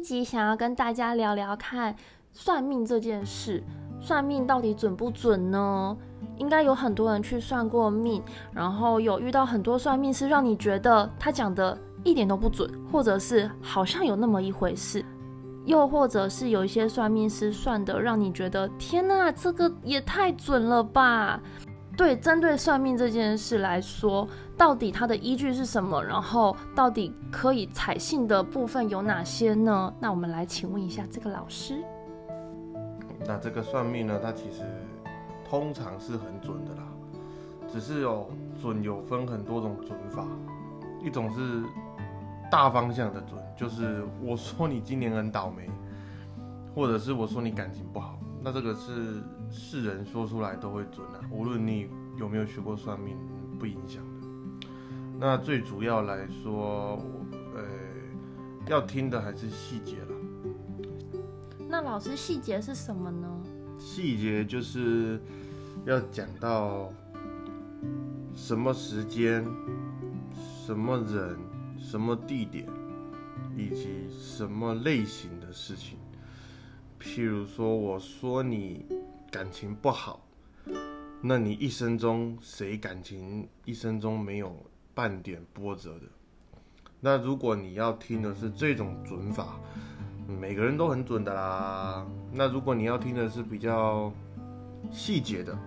一集想要跟大家聊聊看算命这件事，算命到底准不准呢？应该有很多人去算过命，然后有遇到很多算命师，让你觉得他讲的一点都不准，或者是好像有那么一回事，又或者是有一些算命师算的让你觉得天哪，这个也太准了吧？对，针对算命这件事来说，到底它的依据是什么？然后到底可以采信的部分有哪些呢？那我们来请问一下这个老师。那这个算命呢，它其实。通常是很准的啦，只是有准有分很多种准法，一种是大方向的准，就是我说你今年很倒霉，或者是我说你感情不好，那这个是世人说出来都会准啊，无论你有没有学过算命，不影响的。那最主要来说，呃，要听的还是细节了。那老师细节是什么呢？细节就是要讲到什么时间、什么人、什么地点，以及什么类型的事情。譬如说，我说你感情不好，那你一生中谁感情一生中没有半点波折的？那如果你要听的是这种准法。每个人都很准的啦。那如果你要听的是比较细节的，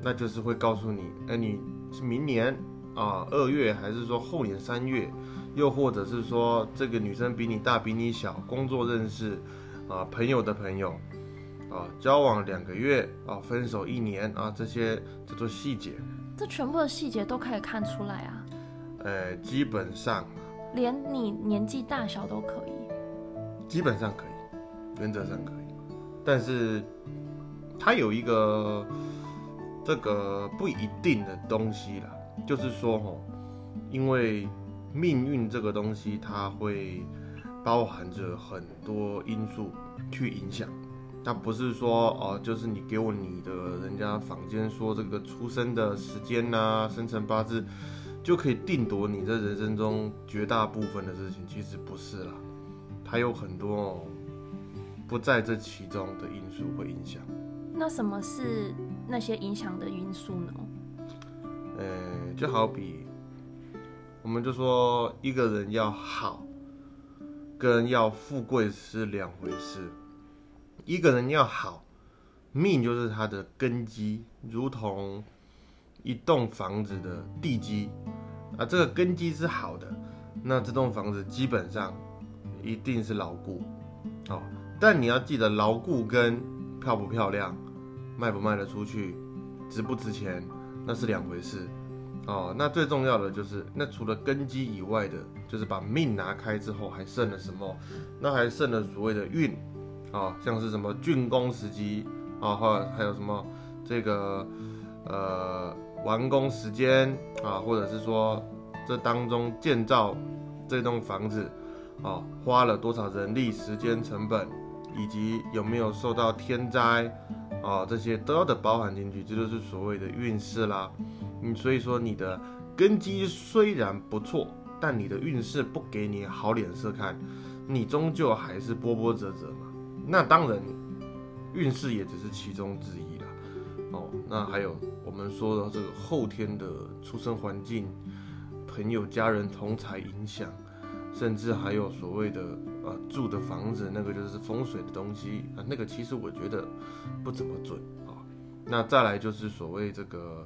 那就是会告诉你，哎，你是明年啊二月，还是说后年三月，又或者是说这个女生比你大比你小，工作认识啊朋友的朋友啊交往两个月啊分手一年啊这些叫做细节。这全部的细节都可以看出来啊？呃，基本上连你年纪大小都可以。基本上可以，原则上可以，但是它有一个这个不一定的东西啦，就是说吼，因为命运这个东西，它会包含着很多因素去影响，它不是说哦，就是你给我你的人家坊间说这个出生的时间呐，生辰八字就可以定夺你在人生中绝大部分的事情，其实不是啦。它有很多不在这其中的因素会影响。那什么是那些影响的因素呢？呃，就好比，我们就说一个人要好，跟要富贵是两回事。一个人要好，命就是他的根基，如同一栋房子的地基啊。这个根基是好的，那这栋房子基本上。一定是牢固，哦，但你要记得，牢固跟漂不漂亮、卖不卖得出去、值不值钱，那是两回事，哦，那最重要的就是，那除了根基以外的，就是把命拿开之后还剩了什么？那还剩了所谓的运，啊，像是什么竣工时机，啊，或还有什么这个呃完工时间，啊，或者是说这当中建造这栋房子。啊，花了多少人力、时间、成本，以及有没有受到天灾，啊，这些都要得包含进去，这就是所谓的运势啦。嗯，所以说你的根基虽然不错，但你的运势不给你好脸色看，你终究还是波波折折嘛。那当然，运势也只是其中之一啦。哦，那还有我们说的这个后天的出生环境、朋友、家人同才影响。甚至还有所谓的呃住的房子，那个就是风水的东西啊，那个其实我觉得不怎么准啊。那再来就是所谓这个，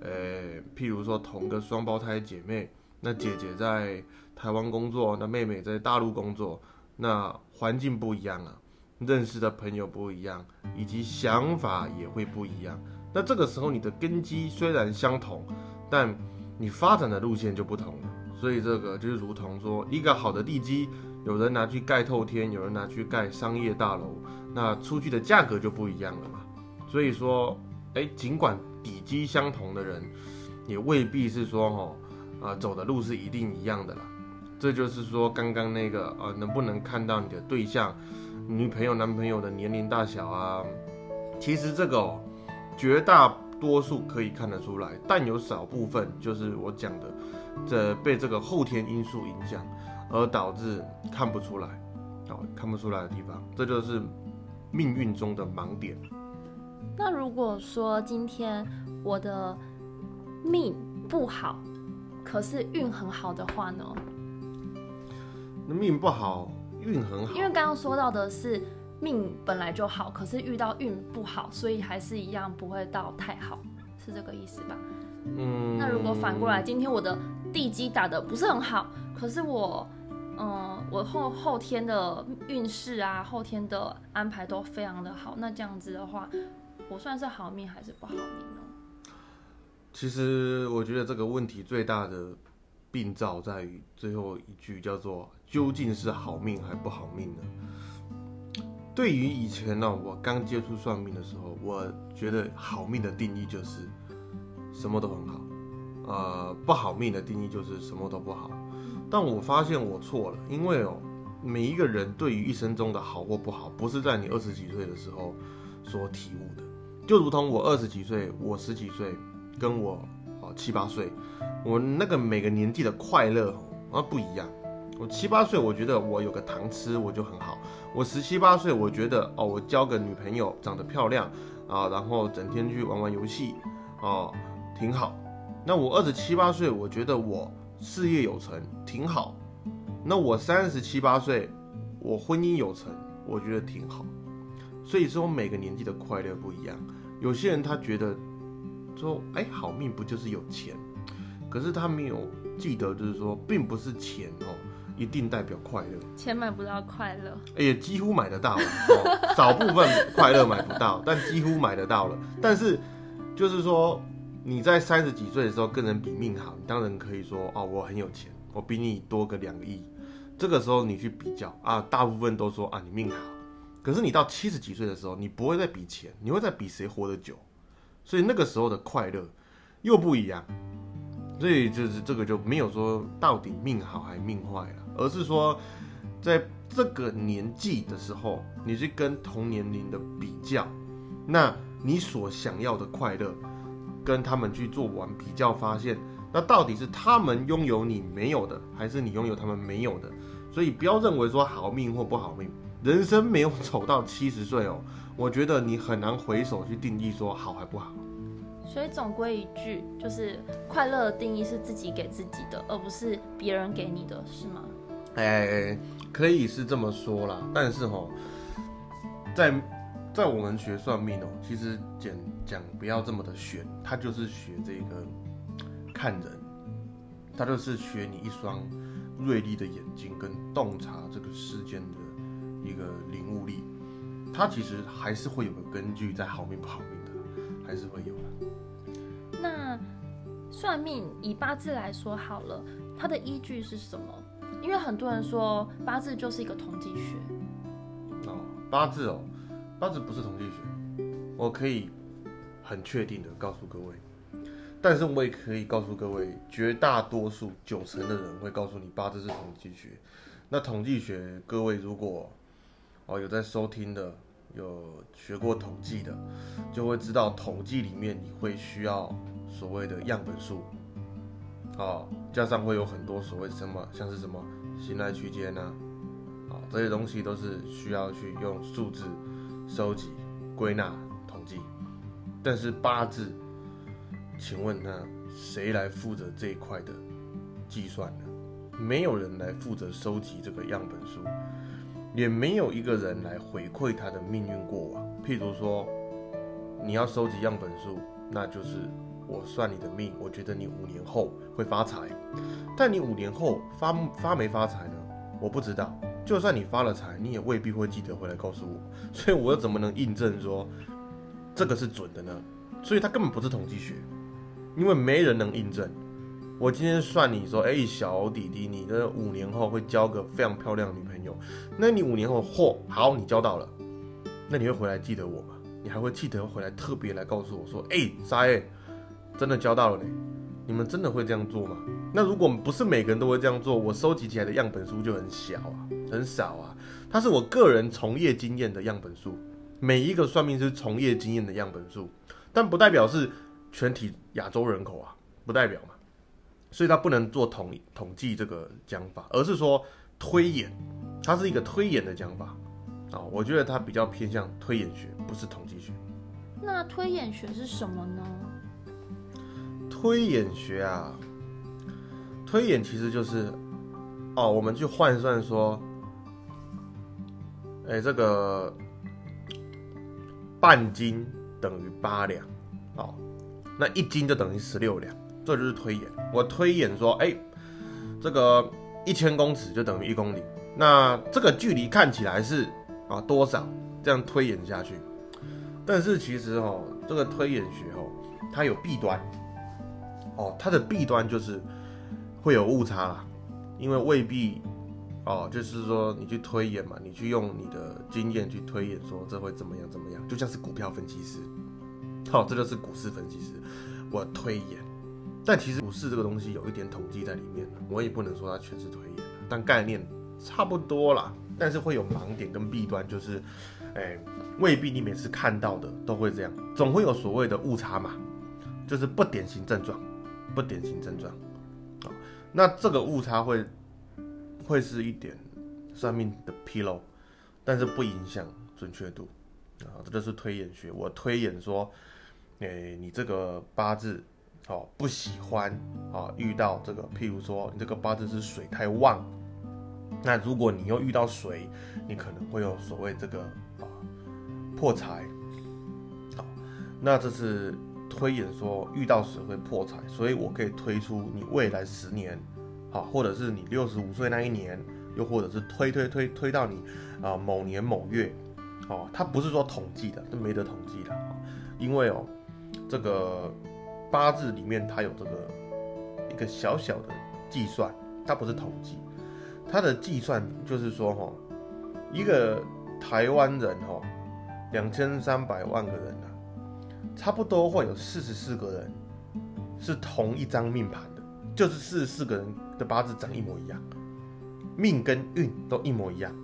呃，譬如说同个双胞胎姐妹，那姐姐在台湾工作，那妹妹在大陆工作，那环境不一样啊，认识的朋友不一样，以及想法也会不一样。那这个时候你的根基虽然相同，但你发展的路线就不同了。所以这个就是如同说，一个好的地基，有人拿去盖透天，有人拿去盖商业大楼，那出去的价格就不一样了嘛。所以说，哎，尽管底基相同的人，也未必是说哈，啊，走的路是一定一样的啦。这就是说，刚刚那个啊，能不能看到你的对象、女朋友、男朋友的年龄大小啊？其实这个哦绝大多数可以看得出来，但有少部分就是我讲的。这被这个后天因素影响，而导致看不出来，哦，看不出来的地方，这就是命运中的盲点。那如果说今天我的命不好，可是运很好的话呢？那命不好，运很好。因为刚刚说到的是命本来就好，可是遇到运不好，所以还是一样不会到太好，是这个意思吧？嗯，那如果反过来，今天我的地基打的不是很好，可是我，嗯，我后后天的运势啊，后天的安排都非常的好，那这样子的话，我算是好命还是不好命呢？其实我觉得这个问题最大的病灶在于最后一句叫做“究竟是好命还不好命呢？”对于以前呢，我刚接触算命的时候，我觉得好命的定义就是什么都很好，呃，不好命的定义就是什么都不好。但我发现我错了，因为哦，每一个人对于一生中的好或不好，不是在你二十几岁的时候所体悟的，就如同我二十几岁，我十几岁。跟我哦七八岁，我那个每个年纪的快乐啊不一样。我七八岁，我觉得我有个糖吃我就很好。我十七八岁，我觉得哦我交个女朋友长得漂亮啊，然后整天去玩玩游戏哦挺好。那我二十七八岁，我觉得我事业有成挺好。那我三十七八岁，我婚姻有成，我觉得挺好。所以说每个年纪的快乐不一样。有些人他觉得。说哎，好命不就是有钱？可是他没有记得，就是说，并不是钱哦，一定代表快乐。钱买不到快乐，也几乎买得到，哦，少部分快乐买不到，但几乎买得到了。但是，就是说，你在三十几岁的时候跟人比命好，你当然可以说哦，我很有钱，我比你多个两个亿。这个时候你去比较啊，大部分都说啊，你命好。可是你到七十几岁的时候，你不会再比钱，你会再比谁活得久。所以那个时候的快乐又不一样，所以就是这个就没有说到底命好还命坏了，而是说在这个年纪的时候，你去跟同年龄的比较，那你所想要的快乐跟他们去做完比较，发现那到底是他们拥有你没有的，还是你拥有他们没有的？所以不要认为说好命或不好命，人生没有走到七十岁哦。我觉得你很难回首去定义说好还不好，所以总归一句，就是快乐的定义是自己给自己的，而不是别人给你的，是吗？哎，可以是这么说啦，但是哈，在在我们学算命哦，其实讲讲不要这么的玄，他就是学这个看人，他就是学你一双锐利的眼睛跟洞察这个世间的一个领悟力。他其实还是会有个根据，在好命不好命的，还是会有的。那算命以八字来说好了，它的依据是什么？因为很多人说八字就是一个统计学。哦，八字哦，八字不是统计学，我可以很确定的告诉各位，但是我也可以告诉各位，绝大多数九成的人会告诉你八字是统计学。那统计学，各位如果哦有在收听的。有学过统计的，就会知道统计里面你会需要所谓的样本数，啊，加上会有很多所谓什么，像是什么信赖区间呐，啊，这些东西都是需要去用数字收集、归纳、统计。但是八字，请问那谁来负责这一块的计算呢？没有人来负责收集这个样本数。也没有一个人来回馈他的命运过往。譬如说，你要收集样本数，那就是我算你的命，我觉得你五年后会发财。但你五年后发发没发财呢？我不知道。就算你发了财，你也未必会记得回来告诉我。所以，我又怎么能印证说这个是准的呢？所以，它根本不是统计学，因为没人能印证。我今天算你说，哎，小弟弟，你的五年后会交个非常漂亮的女朋友。那你五年后，嚯，好，你交到了，那你会回来记得我吗？你还会记得回来特别来告诉我说，哎，啥哎，真的交到了呢？你们真的会这样做吗？那如果不是每个人都会这样做，我收集起来的样本数就很小啊，很少啊。它是我个人从业经验的样本数，每一个算命师从业经验的样本数，但不代表是全体亚洲人口啊，不代表嘛。所以它不能做统统计这个讲法，而是说推演，它是一个推演的讲法啊，我觉得它比较偏向推演学，不是统计学。那推演学是什么呢？推演学啊，推演其实就是哦，我们去换算说，哎，这个半斤等于八两，哦，那一斤就等于十六两，这就是推演。我推演说，哎，这个一千公尺就等于一公里，那这个距离看起来是啊多少？这样推演下去，但是其实哦，这个推演学哦，它有弊端。哦，它的弊端就是会有误差啦，因为未必哦，就是说你去推演嘛，你去用你的经验去推演，说这会怎么样怎么样，就像是股票分析师，好，这就是股市分析师，我推演，但其实股市这个东西有一点统计在里面，我也不能说它全是推演，但概念差不多啦，但是会有盲点跟弊端，就是哎，未必你每次看到的都会这样，总会有所谓的误差嘛，就是不典型症状。不典型症状，啊，那这个误差会会是一点算命的纰漏，但是不影响准确度，啊，这就是推演学。我推演说，诶，你这个八字，哦，不喜欢，啊，遇到这个，譬如说你这个八字是水太旺，那如果你又遇到水，你可能会有所谓这个啊破财，好，那这是。推演说遇到时会破财，所以我可以推出你未来十年，好，或者是你六十五岁那一年，又或者是推推推推到你啊某年某月，哦，它不是说统计的，都没得统计的，因为哦，这个八字里面它有这个一个小小的计算，它不是统计，它的计算就是说哈，一个台湾人哈，两千三百万个人。差不多会有四十四个人是同一张命盘的，就是四十四个人的八字长一模一样，命跟运都一模一样，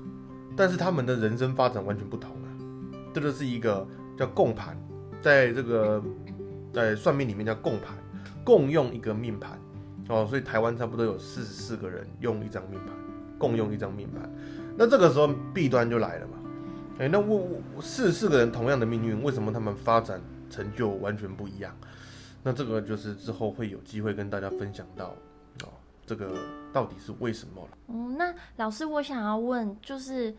但是他们的人生发展完全不同啊。这就是一个叫共盘，在这个在算命里面叫共盘，共用一个命盘哦。所以台湾差不多有四十四个人用一张命盘，共用一张命盘。那这个时候弊端就来了嘛？哎，那我我四十四个人同样的命运，为什么他们发展？成就完全不一样，那这个就是之后会有机会跟大家分享到哦，这个到底是为什么了？嗯，那老师，我想要问，就是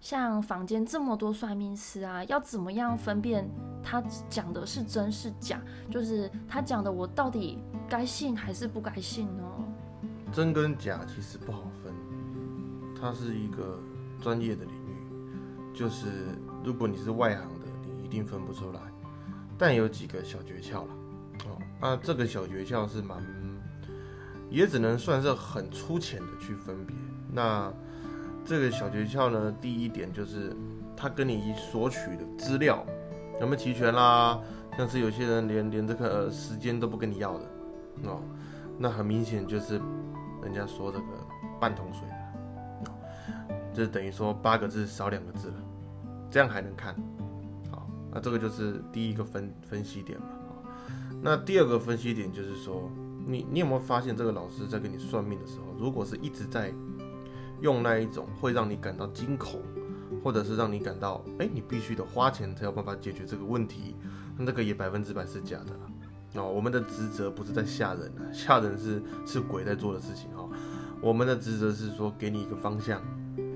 像坊间这么多算命师啊，要怎么样分辨他讲的是真是假？就是他讲的，我到底该信还是不该信呢？真跟假其实不好分，它是一个专业的领域，就是如果你是外行的，你一定分不出来。但有几个小诀窍了，哦，那这个小诀窍是蛮，也只能算是很粗浅的去分别。那这个小诀窍呢，第一点就是他跟你索取的资料有没有齐全啦？像是有些人连连这个时间都不跟你要的，哦，那很明显就是人家说这个半桶水，就等于说八个字少两个字了，这样还能看。那这个就是第一个分分析点嘛，那第二个分析点就是说，你你有没有发现这个老师在给你算命的时候，如果是一直在用那一种会让你感到惊恐，或者是让你感到，哎，你必须得花钱才有办法解决这个问题，那这个也百分之百是假的啊。哦，我们的职责不是在吓人啊，吓人是是鬼在做的事情哈。我们的职责是说给你一个方向，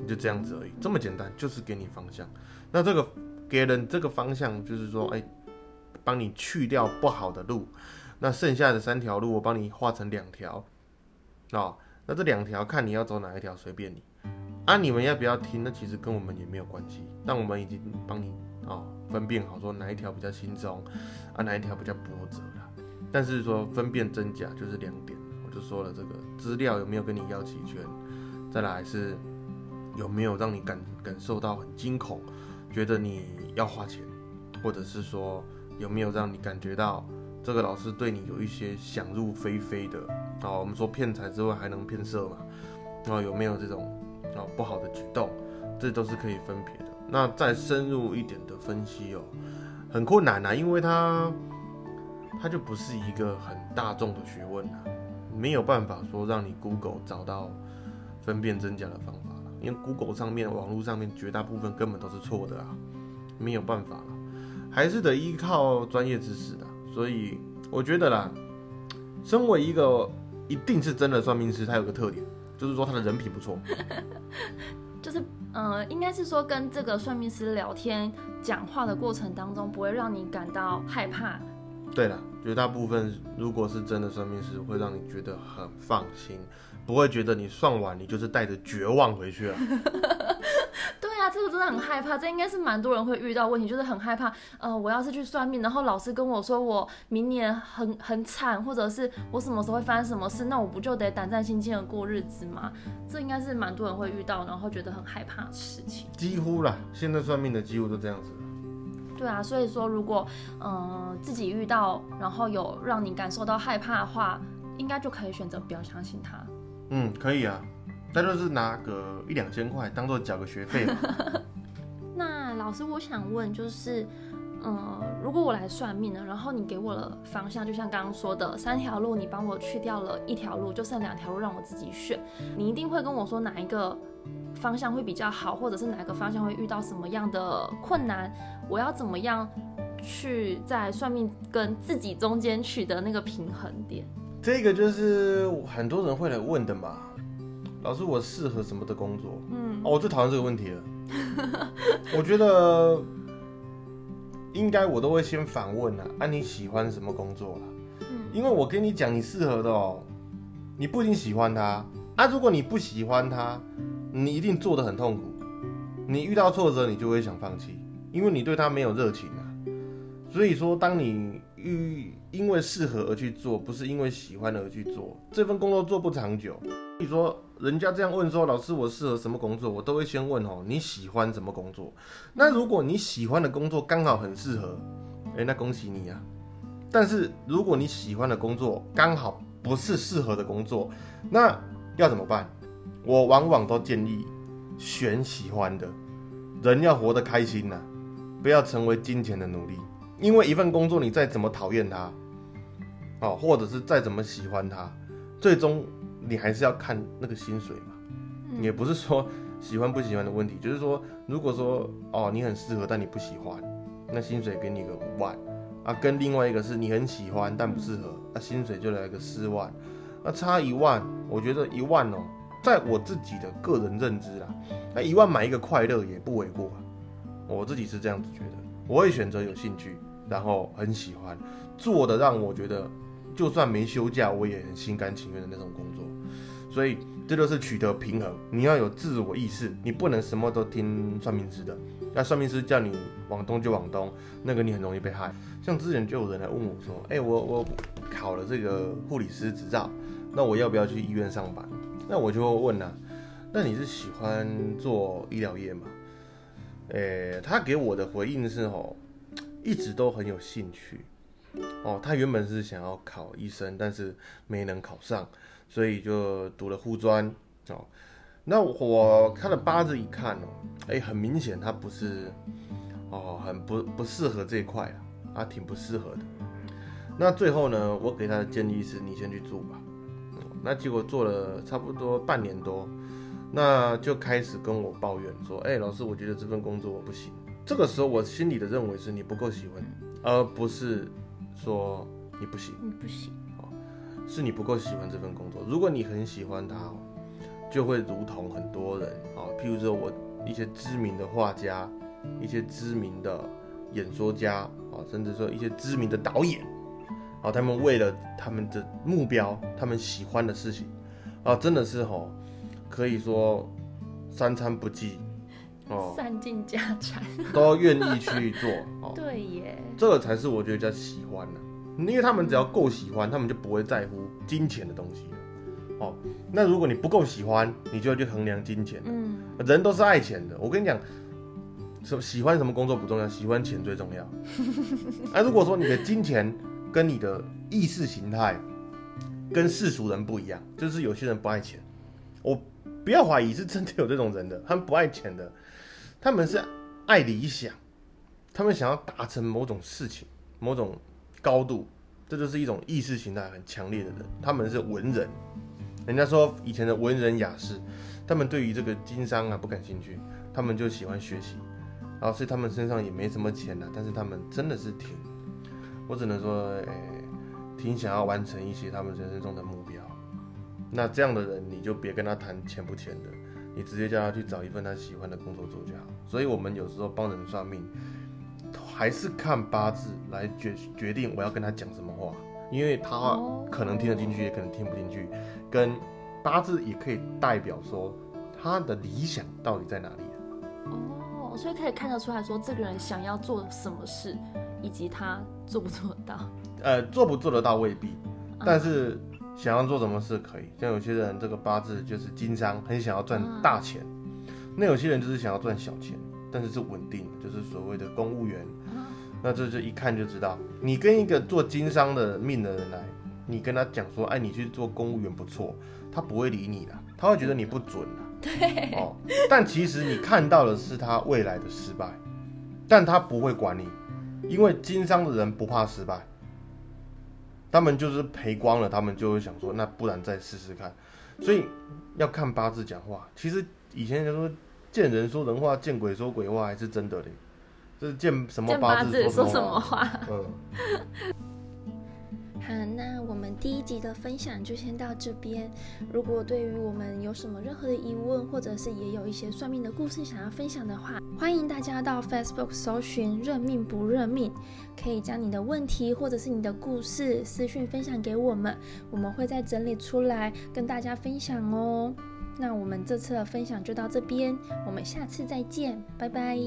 就这样子而已，这么简单，就是给你方向。那这个。给人这个方向，就是说，哎，帮你去掉不好的路，那剩下的三条路我帮你画成两条，哦，那这两条看你要走哪一条，随便你。啊，你们要不要听？那其实跟我们也没有关系。但我们已经帮你哦分辨好，说哪一条比较轻松，啊，哪一条比较波折了。但是说分辨真假就是两点，我就说了这个资料有没有跟你要齐全，再来是有没有让你感感受到很惊恐。觉得你要花钱，或者是说有没有让你感觉到这个老师对你有一些想入非非的啊？我们说骗财之外还能骗色嘛？啊，有没有这种啊不好的举动？这都是可以分别的。那再深入一点的分析哦，很困难呐，因为它它就不是一个很大众的学问呐，没有办法说让你 Google 找到分辨真假的方法因为 Google 上面、网络上面绝大部分根本都是错的啊，没有办法了，还是得依靠专业知识的。所以我觉得啦，身为一个一定是真的算命师，他有个特点，就是说他的人品不错。就是，呃，应该是说跟这个算命师聊天、讲话的过程当中，不会让你感到害怕。对了，绝大部分如果是真的算命师，会让你觉得很放心，不会觉得你算完你就是带着绝望回去了。对啊，这个真的很害怕，这应该是蛮多人会遇到问题，就是很害怕。呃，我要是去算命，然后老师跟我说我明年很很惨，或者是我什么时候会发生什么事，那我不就得胆战心惊的过日子吗？这应该是蛮多人会遇到，然后觉得很害怕的事情。几乎啦，现在算命的几乎都这样子。对啊，所以说如果呃自己遇到，然后有让你感受到害怕的话，应该就可以选择不要相信他。嗯，可以啊，那就是拿个一两千块当做缴个学费嘛。那老师，我想问，就是，嗯，如果我来算命呢，然后你给我了方向，就像刚刚说的三条路，你帮我去掉了一条路，就剩两条路让我自己选，你一定会跟我说哪一个方向会比较好，或者是哪个方向会遇到什么样的困难，我要怎么样去在算命跟自己中间取得那个平衡点？这个就是很多人会来问的嘛。老师，我适合什么的工作？嗯，哦，我最讨厌这个问题了。我觉得应该我都会先反问啊，啊你喜欢什么工作啦？嗯因为我跟你讲你适合的哦，你不一定喜欢它啊。如果你不喜欢它，你一定做得很痛苦。你遇到挫折，你就会想放弃，因为你对他没有热情啊。所以说，当你遇因为适合而去做，不是因为喜欢而去做，这份工作做不长久。所以说，人家这样问说，老师我适合什么工作，我都会先问哦，你喜欢什么工作？那如果你喜欢的工作刚好很适合，哎，那恭喜你啊。但是如果你喜欢的工作刚好不是适合的工作，那要怎么办？我往往都建议选喜欢的，人要活得开心呐、不要成为金钱的奴隶。因为一份工作，你再怎么讨厌它，哦，或者是再怎么喜欢它，最终你还是要看那个薪水嘛。嗯也不是说喜欢不喜欢的问题，就是说，如果说哦你很适合，但你不喜欢，那薪水给你个五万啊，跟另外一个是你很喜欢但不适合，那、薪水就来个四万，那差一万，我觉得一万哦，在我自己的个人认知啦，那一万买一个快乐也不为过啊，我自己是这样子觉得，我会选择有兴趣，然后很喜欢做的，让我觉得就算没休假，我也很心甘情愿的那种工作。所以这就是取得平衡，你要有自我意识，你不能什么都听算命师的。那算命师叫你往东就往东，那个你很容易被害。像之前就有人来问我说：“哎、我我考了这个护理师执照，那我要不要去医院上班？”那我就问啊，那你是喜欢做医疗业吗？诶、他给我的回应是哦，一直都很有兴趣。哦，他原本是想要考医生，但是没能考上，所以就读了护专。哦，那我看了八字一看哦，哎、很明显他不是哦，很不不适合这一块啊，啊，挺不适合的。那最后呢，我给他的建议是，你先去做吧。哦那结果做了差不多半年多，那就开始跟我抱怨说：“哎、老师，我觉得这份工作我不行。”这个时候我心里的认为是你不够喜欢，而不是说你不行，你，不行，是你不够喜欢这份工作。如果你很喜欢它哦，就会如同很多人啊，譬如说我一些知名的画家，一些知名的演说家啊，甚至说一些知名的导演啊，他们为了他们的目标，他们喜欢的事情啊，真的是吼，可以说三餐不继哦，散尽家产。都愿意去做 哦。对耶，这个才是我觉得叫喜欢的、因为他们只要够喜欢，他们就不会在乎金钱的东西了。哦，那如果你不够喜欢，你就要去衡量金钱。嗯，人都是爱钱的，我跟你讲，什喜欢什么工作不重要，喜欢钱最重要。啊，如果说你的金钱跟你的意识形态跟世俗人不一样，就是有些人不爱钱，我不要怀疑是真的有这种人的，他们不爱钱的，他们是爱理想，他们想要达成某种事情、某种高度，这就是一种意识形态很强烈的人，他们是文人。人家说以前的文人雅士，他们对于这个经商啊不感兴趣，他们就喜欢学习，然后所以他们身上也没什么钱了，但是他们真的是挺，我只能说，诶、挺想要完成一些他们人生中的目标。那这样的人，你就别跟他谈钱不钱的，你直接叫他去找一份他喜欢的工作做就好。所以我们有时候帮人算命，还是看八字来决决定我要跟他讲什么话，因为他哦可能听得进去，也可能听不进去，跟八字也可以代表说他的理想到底在哪里。哦，所以可以看得出来说，这个人想要做什么事，以及他做不做得到。呃，做不做得到未必，嗯但是想要做什么事可以。像有些人这个八字就是经商，很想要赚嗯大钱；那有些人就是想要赚小钱，但是是稳定的，就是所谓的公务员。嗯那这就一看就知道，你跟一个做经商的命的人来，你跟他讲说，哎，你去做公务员不错，他不会理你的，他会觉得你不准的。对。哦，但其实你看到的是他未来的失败，但他不会管你，因为经商的人不怕失败，他们就是赔光了，他们就会想说，那不然再试试看。所以要看八字讲话。其实以前人说见人说人话，见鬼说鬼话，还是真的嘞。这是见什么八字字说什什么话？嗯。那我们第一集的分享就先到这边。如果对于我们有什么任何的疑问，或者是也有一些算命的故事想要分享的话，欢迎大家到 Facebook 搜寻“认命不认命”，可以将你的问题或者是你的故事私讯分享给我们，我们会再整理出来跟大家分享哦。那我们这次的分享就到这边，我们下次再见，拜拜。